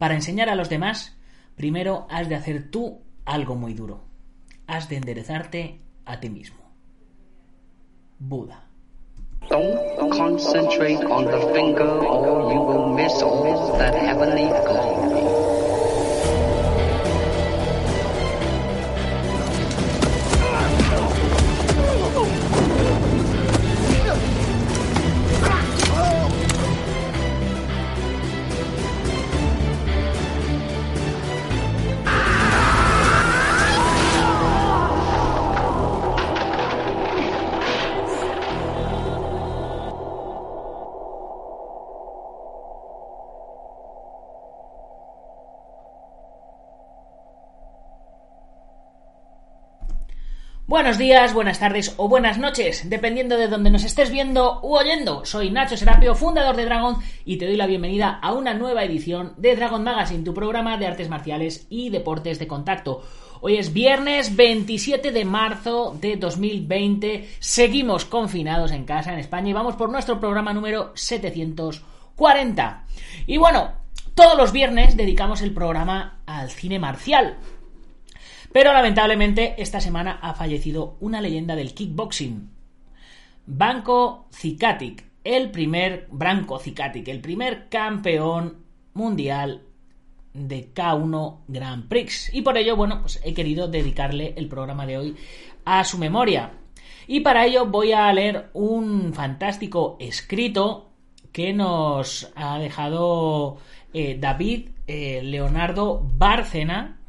Para enseñar a los demás, primero has de hacer tú algo muy duro. Has de enderezarte a ti mismo. Buda. Don't concentrate on the finger or you will miss all that heavenly glory. Buenos días, buenas tardes o buenas noches, dependiendo de donde nos estés viendo u oyendo. Soy Nacho Serapio, fundador de Dragon, y te doy la bienvenida a una nueva edición de Dragon Magazine, tu programa de artes marciales y deportes de contacto. Hoy es viernes 27 de marzo de 2020. Seguimos confinados en casa en España y vamos por nuestro programa número 740. Y bueno, todos los viernes dedicamos el programa al cine marcial. Pero lamentablemente esta semana ha fallecido una leyenda del kickboxing. Banco Cicatic, el primer Branco Cicatic, el primer campeón mundial de K1 Grand Prix. Y por ello, bueno, pues he querido dedicarle el programa de hoy a su memoria. Y para ello voy a leer un fantástico escrito que nos ha dejado eh, David eh, Leonardo Bárcena,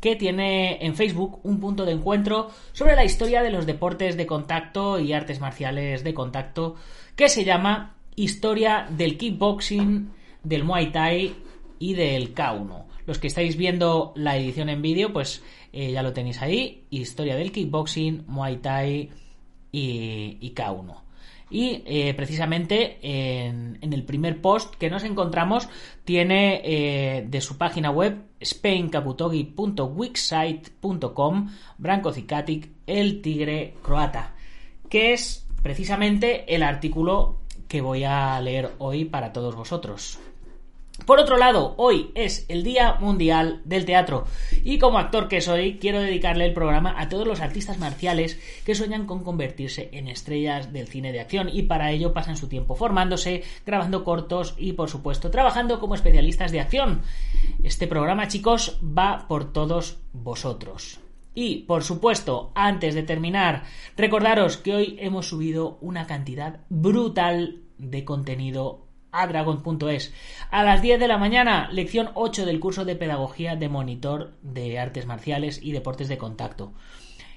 que tiene en Facebook un punto de encuentro sobre la historia de los deportes de contacto y artes marciales de contacto que se llama Historia del Kickboxing, del Muay Thai y del K1. Los que estáis viendo la edición en vídeo, pues eh, ya lo tenéis ahí. Historia del Kickboxing, Muay Thai y, y K1. Y eh, precisamente en, el primer post que nos encontramos tiene eh, de su página web spainkabutogi.wixsite.com Branco Cicatic, el tigre croata, que es precisamente el artículo que voy a leer hoy para todos vosotros. Por otro lado, hoy es el Día Mundial del Teatro y como actor que soy, quiero dedicarle el programa a todos los artistas marciales que sueñan con convertirse en estrellas del cine de acción y para ello pasan su tiempo formándose, grabando cortos y por supuesto trabajando como especialistas de acción. Este programa, chicos, va por todos vosotros. Y, por supuesto, antes de terminar, recordaros que hoy hemos subido una cantidad brutal de contenido a las 10 de la mañana, lección 8 del curso de pedagogía de monitor de artes marciales y deportes de contacto.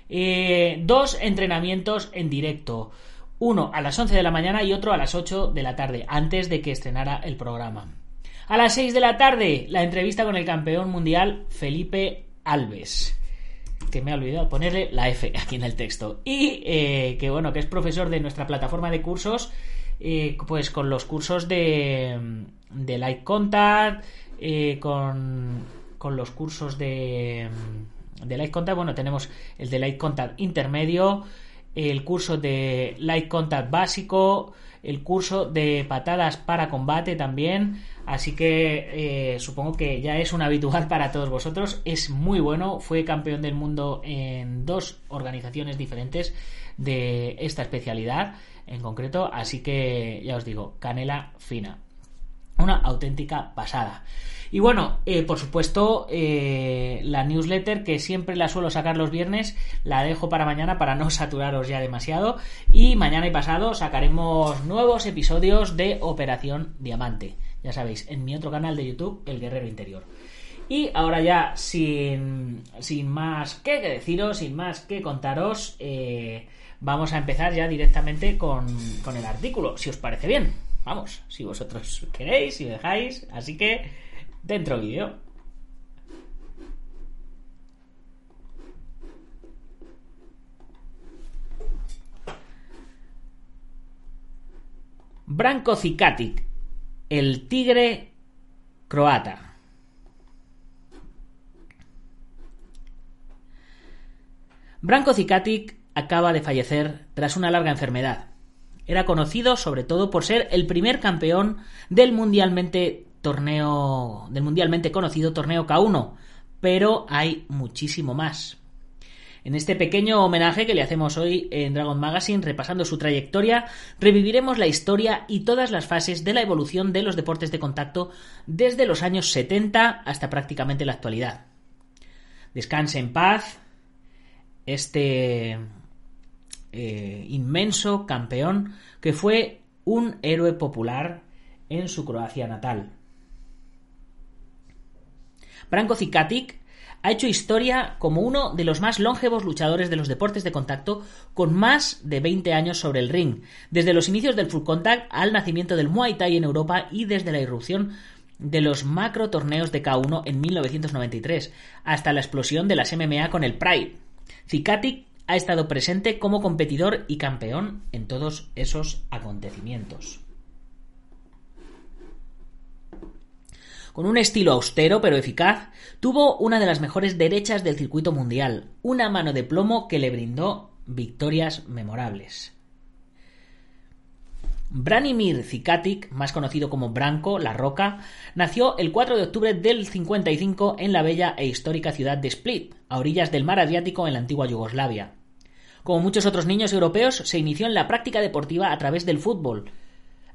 Eh, dos entrenamientos en directo. Uno a las 11 de la mañana y otro a las 8 de la tarde, antes de que estrenara el programa. A las 6 de la tarde, la entrevista con el campeón mundial Felipe Alves que me ha olvidado ponerle la F aquí en el texto. Y eh, que bueno, que es profesor de nuestra plataforma de cursos eh, pues con los cursos de, de Light Contact, eh, con, con, los cursos de, de Light Contact, bueno, tenemos el de Light Contact intermedio, el curso de Light Contact básico, el curso de patadas para combate también. Así que eh, supongo que ya es un habitual para todos vosotros. Es muy bueno. Fue campeón del mundo en dos organizaciones diferentes de esta especialidad en concreto. Así que ya os digo, canela fina. Una auténtica pasada. Y bueno, eh, por supuesto, eh, la newsletter que siempre la suelo sacar los viernes, la dejo para mañana para no saturaros ya demasiado. Y mañana y pasado sacaremos nuevos episodios de Operación Diamante. Ya sabéis, en mi otro canal de YouTube, El Guerrero Interior. Y ahora ya, sin, sin más que deciros, sin más que contaros, eh, vamos a empezar ya directamente con, con el artículo, si os parece bien. Vamos, si vosotros queréis, si dejáis. Así que Dentro vídeo. Branko Cicatic, el tigre croata. Branko Cicatic acaba de fallecer tras una larga enfermedad. Era conocido sobre todo por ser el primer campeón del mundialmente torneo del mundialmente conocido torneo K1, pero hay muchísimo más. En este pequeño homenaje que le hacemos hoy en Dragon Magazine, repasando su trayectoria, reviviremos la historia y todas las fases de la evolución de los deportes de contacto desde los años 70 hasta prácticamente la actualidad. Descanse en paz este eh, inmenso campeón que fue un héroe popular en su Croacia natal. Branko Cicatic ha hecho historia como uno de los más longevos luchadores de los deportes de contacto con más de 20 años sobre el ring, desde los inicios del full contact al nacimiento del Muay Thai en Europa y desde la irrupción de los macro torneos de K1 en 1993 hasta la explosión de las MMA con el Pride. Cicatic ha estado presente como competidor y campeón en todos esos acontecimientos. Con un estilo austero pero eficaz, tuvo una de las mejores derechas del circuito mundial, una mano de plomo que le brindó victorias memorables. Branimir Cicatic, más conocido como Branco, La Roca, nació el 4 de octubre del 55 en la bella e histórica ciudad de Split, a orillas del mar Adriático en la antigua Yugoslavia. Como muchos otros niños europeos, se inició en la práctica deportiva a través del fútbol,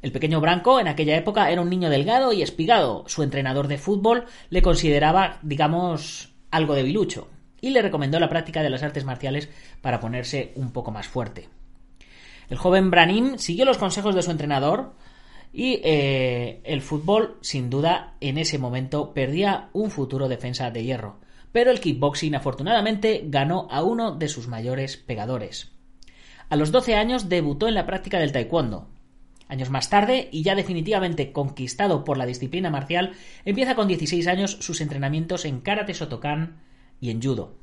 el pequeño Branco en aquella época era un niño delgado y espigado. Su entrenador de fútbol le consideraba, digamos, algo debilucho y le recomendó la práctica de las artes marciales para ponerse un poco más fuerte. El joven Branim siguió los consejos de su entrenador y eh, el fútbol, sin duda, en ese momento perdía un futuro defensa de hierro. Pero el kickboxing afortunadamente ganó a uno de sus mayores pegadores. A los 12 años debutó en la práctica del taekwondo, Años más tarde, y ya definitivamente conquistado por la disciplina marcial, empieza con 16 años sus entrenamientos en karate Sotokan y en judo.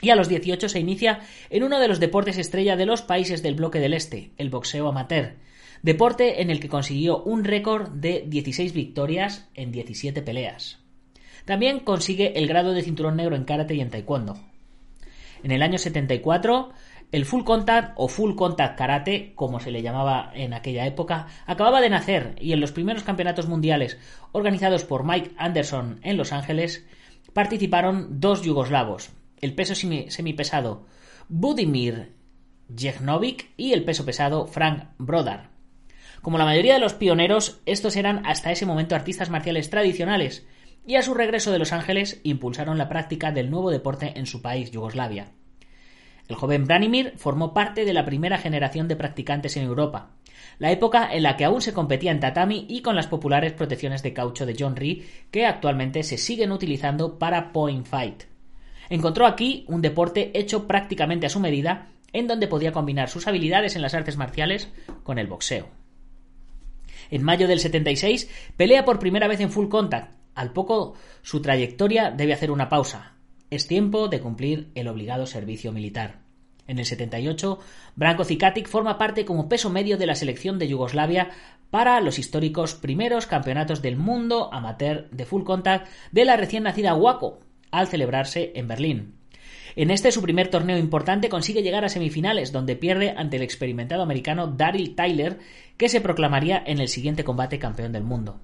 Y a los 18 se inicia en uno de los deportes estrella de los países del bloque del Este, el boxeo amateur, deporte en el que consiguió un récord de 16 victorias en 17 peleas. También consigue el grado de cinturón negro en karate y en taekwondo. En el año 74 el full contact o full contact karate, como se le llamaba en aquella época, acababa de nacer y en los primeros campeonatos mundiales organizados por Mike Anderson en Los Ángeles participaron dos yugoslavos, el peso semipesado Budimir Jehnovic y el peso pesado Frank Brodar. Como la mayoría de los pioneros, estos eran hasta ese momento artistas marciales tradicionales y a su regreso de Los Ángeles impulsaron la práctica del nuevo deporte en su país, Yugoslavia. El joven Branimir formó parte de la primera generación de practicantes en Europa, la época en la que aún se competía en tatami y con las populares protecciones de caucho de John Ree que actualmente se siguen utilizando para point fight. Encontró aquí un deporte hecho prácticamente a su medida, en donde podía combinar sus habilidades en las artes marciales con el boxeo. En mayo del 76 pelea por primera vez en full contact. Al poco su trayectoria debe hacer una pausa, es tiempo de cumplir el obligado servicio militar. En el 78, Branko Cicatic forma parte como peso medio de la selección de Yugoslavia para los históricos primeros campeonatos del mundo amateur de full contact de la recién nacida Waco, al celebrarse en Berlín. En este su primer torneo importante consigue llegar a semifinales, donde pierde ante el experimentado americano Daryl Tyler, que se proclamaría en el siguiente combate campeón del mundo.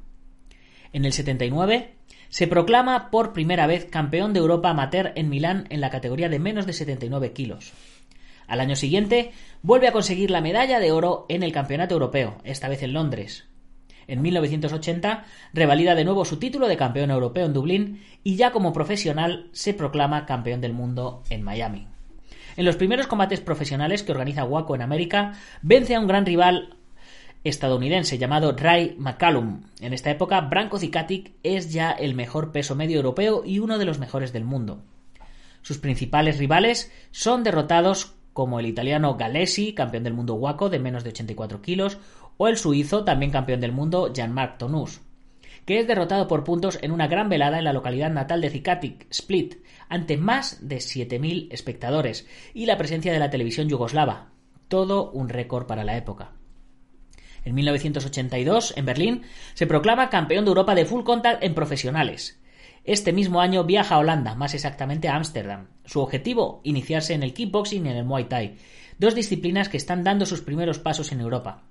En el 79 se proclama por primera vez campeón de Europa amateur en Milán en la categoría de menos de 79 kilos. Al año siguiente vuelve a conseguir la medalla de oro en el Campeonato Europeo, esta vez en Londres. En 1980 revalida de nuevo su título de campeón europeo en Dublín y ya como profesional se proclama campeón del mundo en Miami. En los primeros combates profesionales que organiza Waco en América, vence a un gran rival estadounidense llamado Ray McCallum. En esta época, Branko Cicatic es ya el mejor peso medio europeo y uno de los mejores del mundo. Sus principales rivales son derrotados como el italiano Galesi, campeón del mundo Waco de menos de 84 kilos, o el suizo, también campeón del mundo, Jean-Marc Tonus. que es derrotado por puntos en una gran velada en la localidad natal de Zikatic, Split, ante más de 7.000 espectadores y la presencia de la televisión yugoslava. Todo un récord para la época. En 1982, en Berlín, se proclama campeón de Europa de full contact en profesionales. Este mismo año viaja a Holanda, más exactamente a Ámsterdam. Su objetivo, iniciarse en el kickboxing y en el Muay Thai, dos disciplinas que están dando sus primeros pasos en Europa.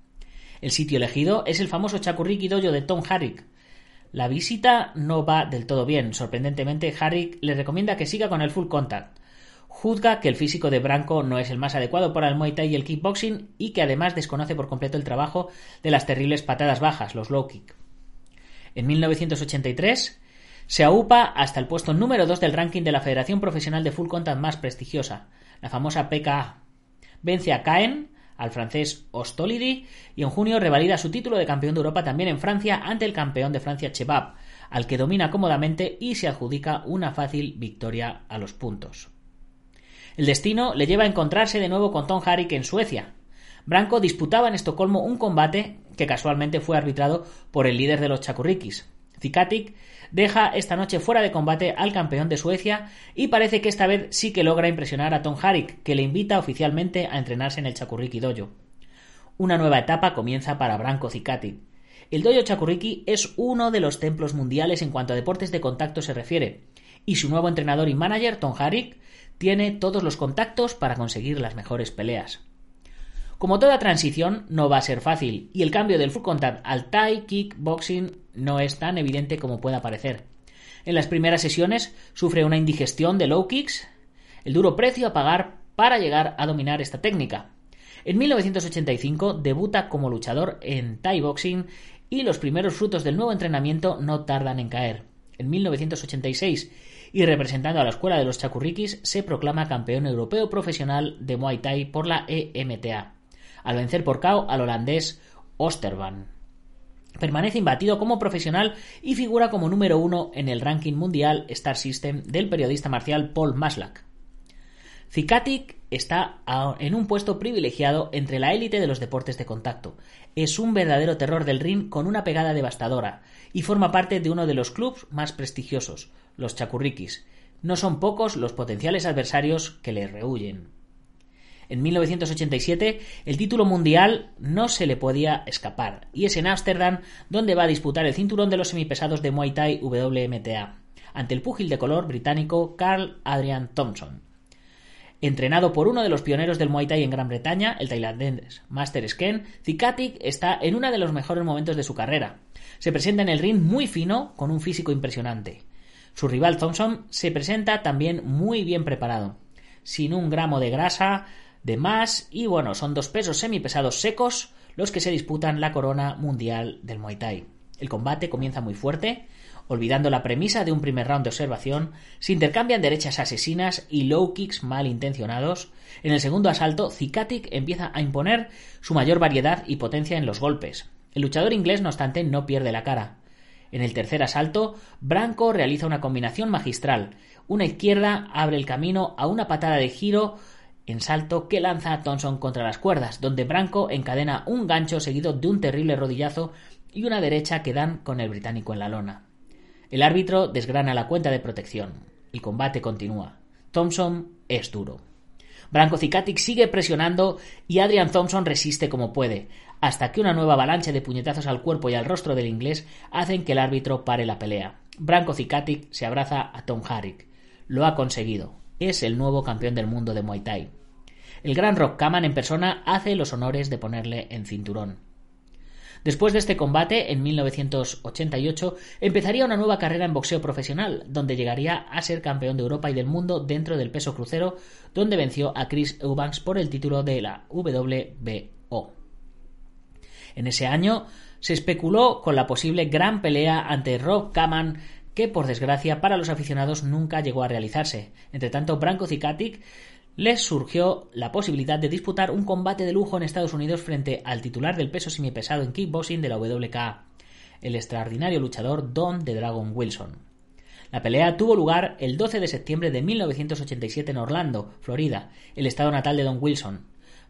El sitio elegido es el famoso Chakurriki Dojo de Tom Harrick. La visita no va del todo bien. Sorprendentemente, Harrick le recomienda que siga con el full contact. Juzga que el físico de Branco no es el más adecuado para el Muay Thai y el kickboxing y que además desconoce por completo el trabajo de las terribles patadas bajas, los low kick. En 1983 se aupa hasta el puesto número 2 del ranking de la Federación Profesional de Full Contact más prestigiosa, la famosa PKA. Vence a Caen, al francés Ostolidi, y en junio revalida su título de campeón de Europa también en Francia ante el campeón de Francia Chebab, al que domina cómodamente y se adjudica una fácil victoria a los puntos. El destino le lleva a encontrarse de nuevo con Tom Harrick en Suecia. Branco disputaba en Estocolmo un combate que casualmente fue arbitrado por el líder de los Chakurrikis. Zikatic deja esta noche fuera de combate al campeón de Suecia y parece que esta vez sí que logra impresionar a Tom Harrick, que le invita oficialmente a entrenarse en el Chakurriki Dojo. Una nueva etapa comienza para Branco Zikatic. El Dojo Chakurriki es uno de los templos mundiales en cuanto a deportes de contacto se refiere, y su nuevo entrenador y manager, Tom Harrick, tiene todos los contactos para conseguir las mejores peleas. Como toda transición, no va a ser fácil, y el cambio del full contact al Thai kickboxing no es tan evidente como pueda parecer. En las primeras sesiones sufre una indigestión de low kicks, el duro precio a pagar para llegar a dominar esta técnica. En 1985 debuta como luchador en Thai boxing y los primeros frutos del nuevo entrenamiento no tardan en caer. En 1986 y representando a la escuela de los Chakurrikis, se proclama campeón europeo profesional de Muay Thai por la EMTA, al vencer por KO al holandés Osterban. Permanece imbatido como profesional y figura como número uno en el ranking mundial Star System del periodista marcial Paul Maslach. Zikatic está en un puesto privilegiado entre la élite de los deportes de contacto. Es un verdadero terror del ring con una pegada devastadora y forma parte de uno de los clubes más prestigiosos, los Chakurrikis. No son pocos los potenciales adversarios que le rehuyen. En 1987 el título mundial no se le podía escapar y es en Ámsterdam donde va a disputar el cinturón de los semipesados de Muay Thai WMTA ante el púgil de color británico Carl Adrian Thompson. Entrenado por uno de los pioneros del Muay Thai en Gran Bretaña, el tailandés Master Sken, Zikatic está en uno de los mejores momentos de su carrera. Se presenta en el ring muy fino, con un físico impresionante. Su rival Thompson se presenta también muy bien preparado, sin un gramo de grasa de más y bueno, son dos pesos semipesados secos los que se disputan la corona mundial del Muay Thai. El combate comienza muy fuerte, olvidando la premisa de un primer round de observación, se intercambian derechas asesinas y low kicks mal intencionados. En el segundo asalto, Zikatic empieza a imponer su mayor variedad y potencia en los golpes. El luchador inglés, no obstante, no pierde la cara. En el tercer asalto, Branco realiza una combinación magistral. Una izquierda abre el camino a una patada de giro en salto que lanza a Thompson contra las cuerdas, donde Branco encadena un gancho seguido de un terrible rodillazo y una derecha que dan con el británico en la lona. El árbitro desgrana la cuenta de protección. El combate continúa. Thompson es duro. Branco Cicatic sigue presionando y Adrian Thompson resiste como puede, hasta que una nueva avalancha de puñetazos al cuerpo y al rostro del inglés hacen que el árbitro pare la pelea. Branco Cicatic se abraza a Tom Harrick. Lo ha conseguido. Es el nuevo campeón del mundo de Muay Thai. El gran Rock Kaman en persona hace los honores de ponerle en cinturón. Después de este combate, en 1988, empezaría una nueva carrera en boxeo profesional, donde llegaría a ser campeón de Europa y del mundo dentro del peso crucero, donde venció a Chris Eubanks por el título de la WBO. En ese año se especuló con la posible gran pelea ante Rob Kaman, que por desgracia para los aficionados nunca llegó a realizarse. Entre tanto, Branko Zikatic les surgió la posibilidad de disputar un combate de lujo en Estados Unidos frente al titular del peso semipesado en kickboxing de la WKA, el extraordinario luchador Don de Dragon Wilson. La pelea tuvo lugar el 12 de septiembre de 1987 en Orlando, Florida, el estado natal de Don Wilson.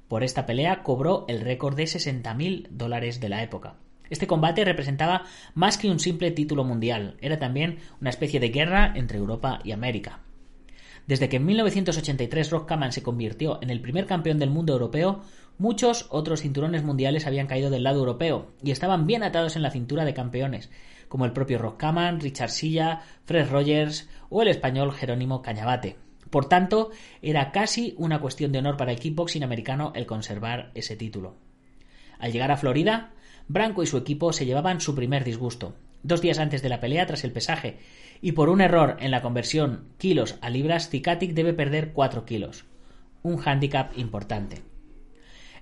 Por esta pelea cobró el récord de 60.000 dólares de la época. Este combate representaba más que un simple título mundial, era también una especie de guerra entre Europa y América. Desde que en 1983 Rock Kaman se convirtió en el primer campeón del mundo europeo, muchos otros cinturones mundiales habían caído del lado europeo y estaban bien atados en la cintura de campeones, como el propio Rock Kaman, Richard Silla, Fred Rogers o el español Jerónimo Cañabate. Por tanto, era casi una cuestión de honor para el kickboxing americano el conservar ese título. Al llegar a Florida, Branco y su equipo se llevaban su primer disgusto. Dos días antes de la pelea, tras el pesaje, y por un error en la conversión kilos a libras, Cicatic debe perder 4 kilos. Un hándicap importante.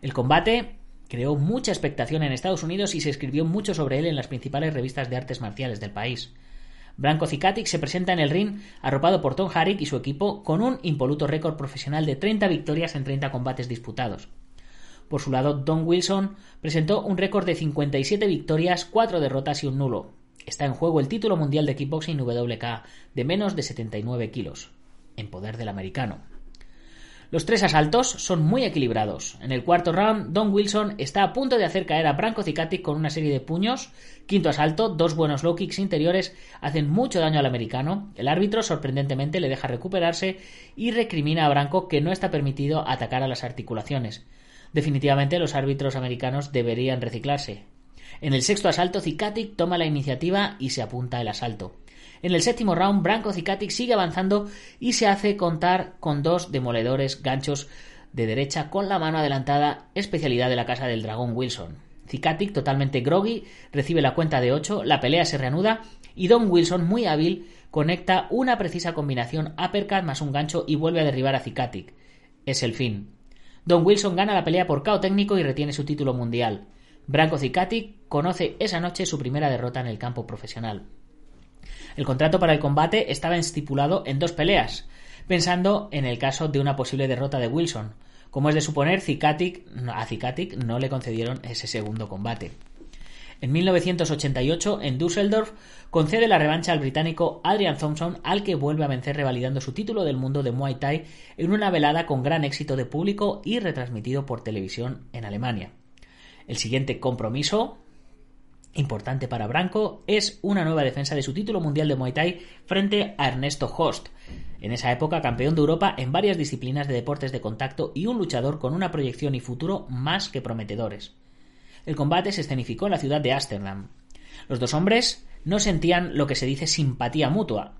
El combate creó mucha expectación en Estados Unidos y se escribió mucho sobre él en las principales revistas de artes marciales del país. Branco Cicatic se presenta en el ring arropado por Tom Harrick y su equipo con un impoluto récord profesional de 30 victorias en 30 combates disputados. Por su lado, Don Wilson presentó un récord de 57 victorias, 4 derrotas y un nulo. Está en juego el título mundial de kickboxing WK de menos de 79 kilos, en poder del americano. Los tres asaltos son muy equilibrados. En el cuarto round, Don Wilson está a punto de hacer caer a Branko Cicatic con una serie de puños. Quinto asalto, dos buenos low kicks interiores hacen mucho daño al americano. El árbitro sorprendentemente le deja recuperarse y recrimina a Branco que no está permitido atacar a las articulaciones. Definitivamente los árbitros americanos deberían reciclarse. En el sexto asalto, Cicatic toma la iniciativa y se apunta el asalto. En el séptimo round, Branco Cicatic sigue avanzando y se hace contar con dos demoledores ganchos de derecha con la mano adelantada, especialidad de la casa del dragón Wilson. Cicatic, totalmente groggy, recibe la cuenta de 8, la pelea se reanuda y Don Wilson, muy hábil, conecta una precisa combinación uppercut más un gancho y vuelve a derribar a Cicatic. Es el fin. Don Wilson gana la pelea por KO técnico y retiene su título mundial. Branko Cicatic conoce esa noche su primera derrota en el campo profesional. El contrato para el combate estaba estipulado en dos peleas, pensando en el caso de una posible derrota de Wilson. Como es de suponer, a Cicatic no le concedieron ese segundo combate. En 1988, en Düsseldorf, concede la revancha al británico Adrian Thompson, al que vuelve a vencer revalidando su título del mundo de Muay Thai en una velada con gran éxito de público y retransmitido por televisión en Alemania. El siguiente compromiso, importante para Branco, es una nueva defensa de su título mundial de Muay Thai frente a Ernesto Host, en esa época campeón de Europa en varias disciplinas de deportes de contacto y un luchador con una proyección y futuro más que prometedores. El combate se escenificó en la ciudad de Ámsterdam. Los dos hombres no sentían lo que se dice simpatía mutua.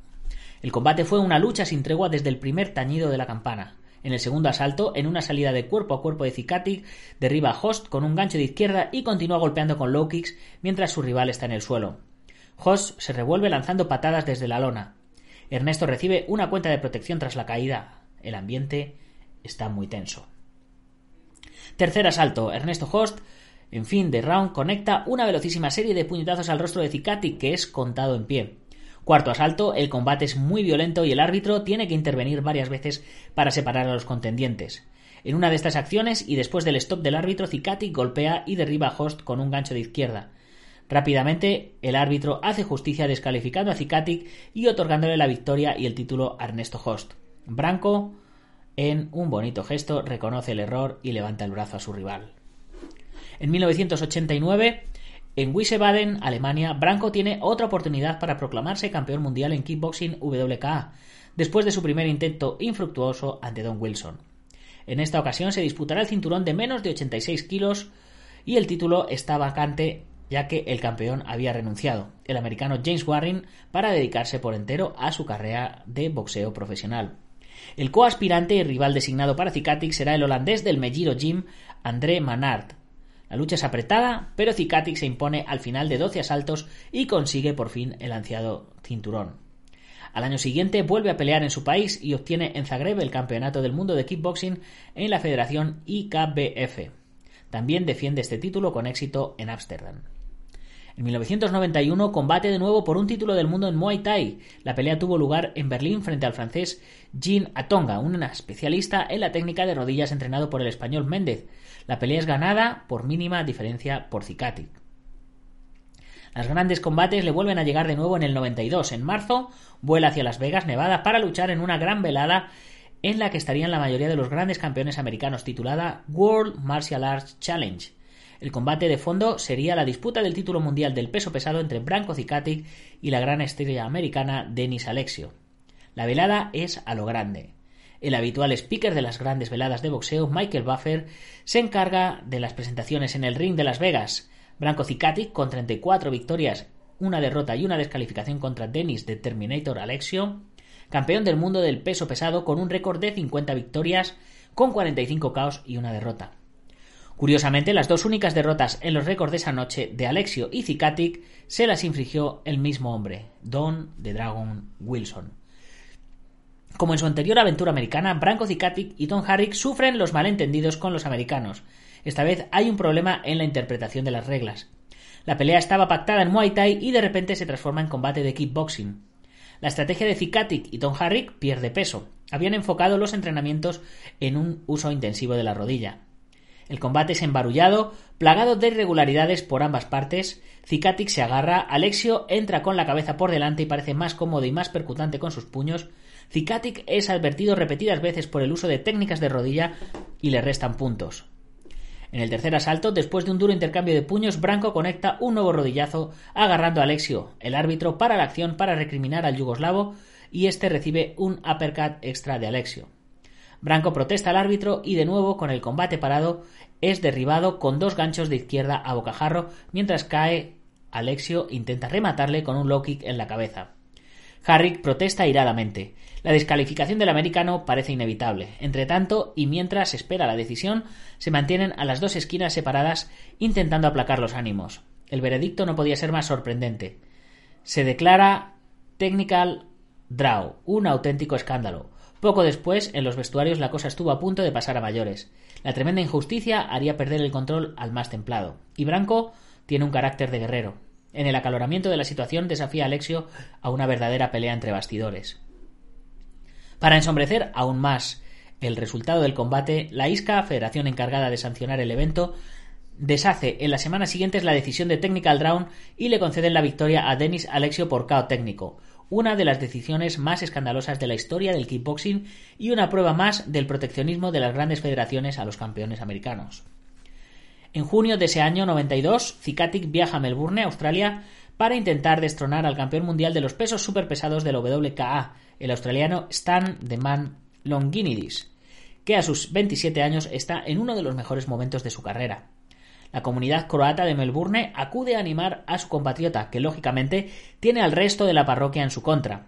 El combate fue una lucha sin tregua desde el primer tañido de la campana. En el segundo asalto, en una salida de cuerpo a cuerpo de Cicatic, derriba a Host con un gancho de izquierda y continúa golpeando con low kicks mientras su rival está en el suelo. Host se revuelve lanzando patadas desde la lona. Ernesto recibe una cuenta de protección tras la caída. El ambiente está muy tenso. Tercer asalto. Ernesto Host en fin de round, conecta una velocísima serie de puñetazos al rostro de Cicati que es contado en pie. Cuarto asalto, el combate es muy violento y el árbitro tiene que intervenir varias veces para separar a los contendientes. En una de estas acciones y después del stop del árbitro, Cicati golpea y derriba a Host con un gancho de izquierda. Rápidamente, el árbitro hace justicia descalificando a Cicatic y otorgándole la victoria y el título a Ernesto Host. Branco, en un bonito gesto, reconoce el error y levanta el brazo a su rival. En 1989, en Wiesbaden, Alemania, Branco tiene otra oportunidad para proclamarse campeón mundial en kickboxing WKA, después de su primer intento infructuoso ante Don Wilson. En esta ocasión se disputará el cinturón de menos de 86 kilos y el título está vacante ya que el campeón había renunciado, el americano James Warren, para dedicarse por entero a su carrera de boxeo profesional. El coaspirante y rival designado para Cicatic será el holandés del Megiro Gym, André Manard, la lucha es apretada, pero Cicatic se impone al final de 12 asaltos y consigue por fin el ansiado cinturón. Al año siguiente vuelve a pelear en su país y obtiene en Zagreb el campeonato del mundo de kickboxing en la federación IKBF. También defiende este título con éxito en Ámsterdam. En 1991 combate de nuevo por un título del mundo en Muay Thai. La pelea tuvo lugar en Berlín frente al francés Jean Atonga, un especialista en la técnica de rodillas entrenado por el español Méndez. La pelea es ganada por mínima diferencia por Cicatic. Los grandes combates le vuelven a llegar de nuevo en el 92. En marzo vuela hacia Las Vegas, Nevada, para luchar en una gran velada en la que estarían la mayoría de los grandes campeones americanos titulada World Martial Arts Challenge. El combate de fondo sería la disputa del título mundial del peso pesado entre Branko Cicatic y la gran estrella americana Denis Alexio. La velada es a lo grande. El habitual speaker de las grandes veladas de boxeo, Michael Buffer, se encarga de las presentaciones en el ring de Las Vegas. Branko Cicatic, con 34 victorias, una derrota y una descalificación contra Denis de Terminator Alexio, campeón del mundo del peso pesado con un récord de 50 victorias, con 45 caos y una derrota. Curiosamente, las dos únicas derrotas en los récords de esa noche de Alexio y Cicatic se las infligió el mismo hombre, Don de Dragon Wilson. Como en su anterior aventura americana, Branko Cicatic y Tom Harrick sufren los malentendidos con los americanos. Esta vez hay un problema en la interpretación de las reglas. La pelea estaba pactada en Muay Thai y de repente se transforma en combate de kickboxing. La estrategia de Cicatic y Tom Harrick pierde peso. Habían enfocado los entrenamientos en un uso intensivo de la rodilla. El combate es embarullado, plagado de irregularidades por ambas partes. Cicatic se agarra, Alexio entra con la cabeza por delante y parece más cómodo y más percutante con sus puños. Cicatic es advertido repetidas veces por el uso de técnicas de rodilla y le restan puntos. En el tercer asalto, después de un duro intercambio de puños, Branco conecta un nuevo rodillazo agarrando a Alexio. El árbitro para la acción para recriminar al yugoslavo y este recibe un uppercut extra de Alexio. Branco protesta al árbitro y de nuevo, con el combate parado, es derribado con dos ganchos de izquierda a bocajarro mientras cae Alexio intenta rematarle con un low kick en la cabeza. Harrick protesta iradamente. La descalificación del americano parece inevitable. Entre tanto, y mientras espera la decisión, se mantienen a las dos esquinas separadas intentando aplacar los ánimos. El veredicto no podía ser más sorprendente. Se declara technical draw, un auténtico escándalo. Poco después, en los vestuarios la cosa estuvo a punto de pasar a mayores. La tremenda injusticia haría perder el control al más templado. Y Branco tiene un carácter de guerrero. En el acaloramiento de la situación desafía a Alexio a una verdadera pelea entre bastidores. Para ensombrecer aún más el resultado del combate, la ISCA, federación encargada de sancionar el evento, deshace en las semanas siguientes la decisión de Technical Drown y le conceden la victoria a Denis Alexio por KO técnico, una de las decisiones más escandalosas de la historia del kickboxing y una prueba más del proteccionismo de las grandes federaciones a los campeones americanos. En junio de ese año 92, Cicatic viaja a Melbourne, Australia, para intentar destronar al campeón mundial de los pesos superpesados del WKA, el australiano Stan The Man Longinidis, que a sus 27 años está en uno de los mejores momentos de su carrera. La comunidad croata de Melbourne acude a animar a su compatriota, que lógicamente tiene al resto de la parroquia en su contra.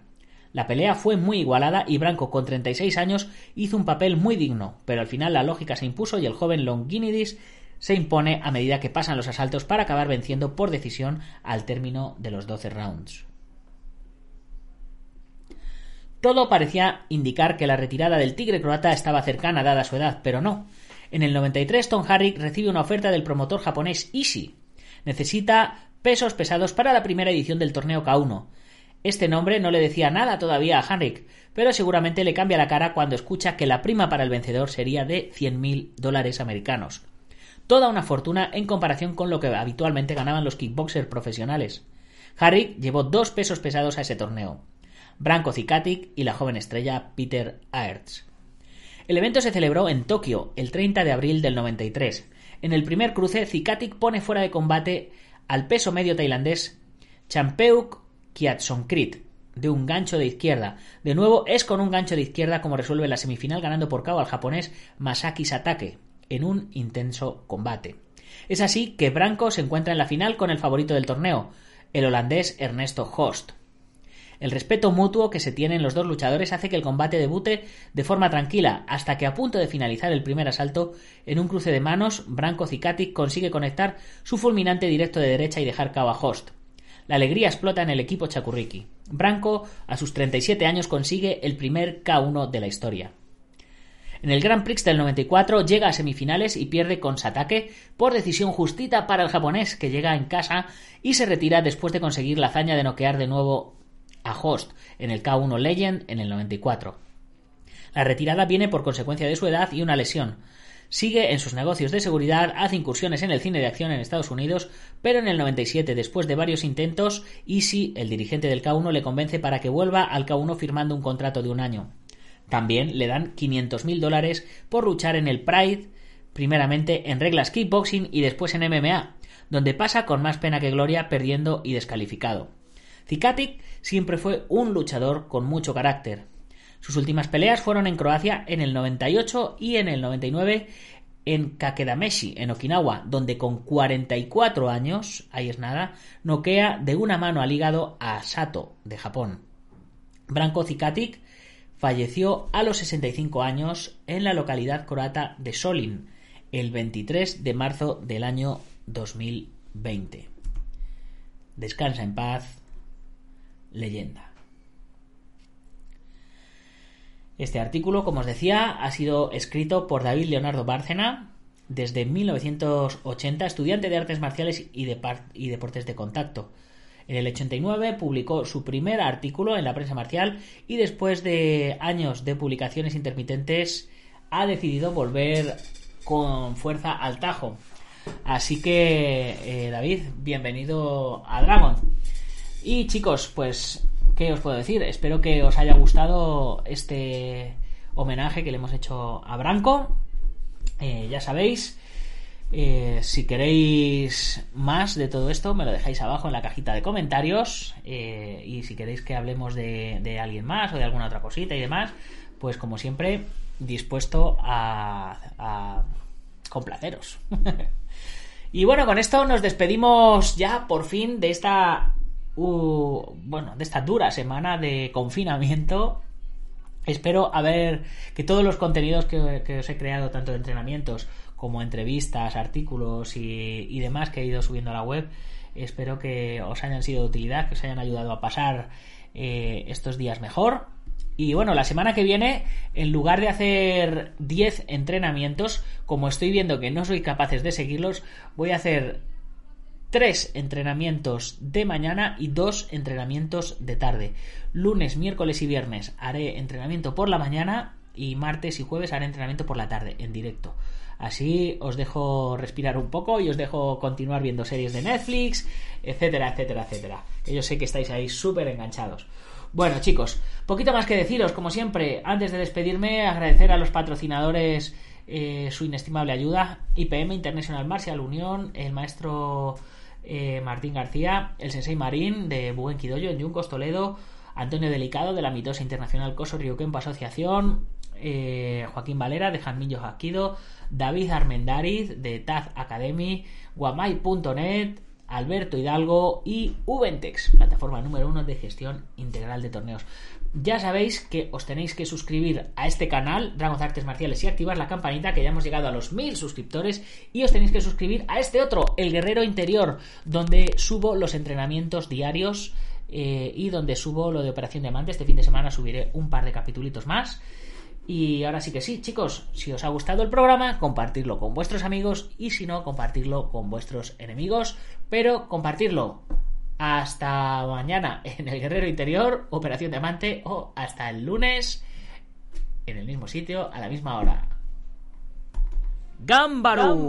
La pelea fue muy igualada y Branco, con 36 años, hizo un papel muy digno, pero al final la lógica se impuso y el joven Longinidis se impone a medida que pasan los asaltos para acabar venciendo por decisión al término de los 12 rounds. Todo parecía indicar que la retirada del tigre croata estaba cercana dada su edad, pero no. En el 93, Tom Harrick recibe una oferta del promotor japonés Ishii. Necesita pesos pesados para la primera edición del torneo K1. Este nombre no le decía nada todavía a Harrick, pero seguramente le cambia la cara cuando escucha que la prima para el vencedor sería de 100.000 dólares americanos. Toda una fortuna en comparación con lo que habitualmente ganaban los kickboxers profesionales. Harrick llevó dos pesos pesados a ese torneo. Branko Cicatic y la joven estrella Peter Aerts. El evento se celebró en Tokio el 30 de abril del 93. En el primer cruce, Cicatic pone fuera de combate al peso medio tailandés Champeuk Kiatsonkrit de un gancho de izquierda. De nuevo es con un gancho de izquierda como resuelve la semifinal ganando por cabo al japonés Masaki Satake en un intenso combate. Es así que Branco se encuentra en la final con el favorito del torneo, el holandés Ernesto Host. El respeto mutuo que se tienen los dos luchadores hace que el combate debute de forma tranquila, hasta que a punto de finalizar el primer asalto, en un cruce de manos, Branco Cicatic consigue conectar su fulminante directo de derecha y dejar cabo a Host. La alegría explota en el equipo Chakurriki. Branco, a sus 37 años, consigue el primer K1 de la historia. En el Grand Prix del 94 llega a semifinales y pierde con Satake por decisión justita para el japonés que llega en casa y se retira después de conseguir la hazaña de noquear de nuevo a Host en el K1 Legend en el 94. La retirada viene por consecuencia de su edad y una lesión. Sigue en sus negocios de seguridad, hace incursiones en el cine de acción en Estados Unidos, pero en el 97, después de varios intentos, Easy, el dirigente del K1, le convence para que vuelva al K1 firmando un contrato de un año. También le dan 500.000 dólares por luchar en el Pride primeramente en reglas kickboxing y después en MMA, donde pasa con más pena que gloria perdiendo y descalificado. Zikatic siempre fue un luchador con mucho carácter. Sus últimas peleas fueron en Croacia en el 98 y en el 99 en Kakedameshi, en Okinawa, donde con 44 años, ahí es nada, noquea de una mano al hígado a Sato, de Japón. Branko Zikatic falleció a los 65 años en la localidad croata de Solin, el 23 de marzo del año 2020. Descansa en paz, leyenda. Este artículo, como os decía, ha sido escrito por David Leonardo Bárcena desde 1980, estudiante de artes marciales y, y deportes de contacto. En el 89 publicó su primer artículo en la prensa marcial y después de años de publicaciones intermitentes ha decidido volver con fuerza al tajo. Así que, eh, David, bienvenido a Dragon. Y chicos, pues ¿Qué os puedo decir? Espero que os haya gustado este homenaje que le hemos hecho a Branco. Eh, ya sabéis, eh, si queréis más de todo esto, me lo dejáis abajo en la cajita de comentarios. Eh, y si queréis que hablemos de, alguien más o de alguna otra cosita y demás, pues como siempre, dispuesto a, a complaceros. y bueno, con esto nos despedimos ya por fin de esta bueno, de esta dura semana de confinamiento. Espero haber que todos los contenidos que, os he creado, tanto de entrenamientos como entrevistas, artículos y, demás que he ido subiendo a la web, espero que os hayan sido de utilidad, que os hayan ayudado a pasar eh, estos días mejor. Y bueno, la semana que viene, en lugar de hacer 10 entrenamientos, como estoy viendo que no soy capaces de seguirlos, voy a hacer tres entrenamientos de mañana y dos entrenamientos de tarde. Lunes, miércoles y viernes haré entrenamiento por la mañana y martes y jueves haré entrenamiento por la tarde en directo. Así os dejo respirar un poco y os dejo continuar viendo series de Netflix, etcétera, etcétera, etcétera. Que yo sé que estáis ahí súper enganchados. Bueno, chicos, poquito más que deciros, como siempre, antes de despedirme, agradecer a los patrocinadores eh, su inestimable ayuda, IPM International Martial Unión, el maestro eh, Martín García, el Sensei Marín de Buen Quidoyo en Yuncos, Toledo, Antonio Delicado de la Mitosa Internacional Coso Ryukenpo Asociación, eh, Joaquín Valera de Jamillo Jaquido, David Armendariz de Taz Academy, guamay.net, Alberto Hidalgo y Ubentex, plataforma número uno de gestión integral de torneos. Ya sabéis que os tenéis que suscribir a este canal, Dragons Artes Marciales, y activar la campanita, que ya hemos llegado a los mil suscriptores. Y os tenéis que suscribir a este otro, El Guerrero Interior, donde subo los entrenamientos diarios eh, y donde subo lo de Operación Diamante. Este fin de semana subiré un par de capitulitos más. Y ahora sí que sí, chicos, si os ha gustado el programa, compartirlo con vuestros amigos y si no, compartirlo con vuestros enemigos, pero compartirlo hasta mañana en el Guerrero Interior, Operación Diamante, o hasta el lunes en el mismo sitio, a la misma hora. ¡Gámbaro!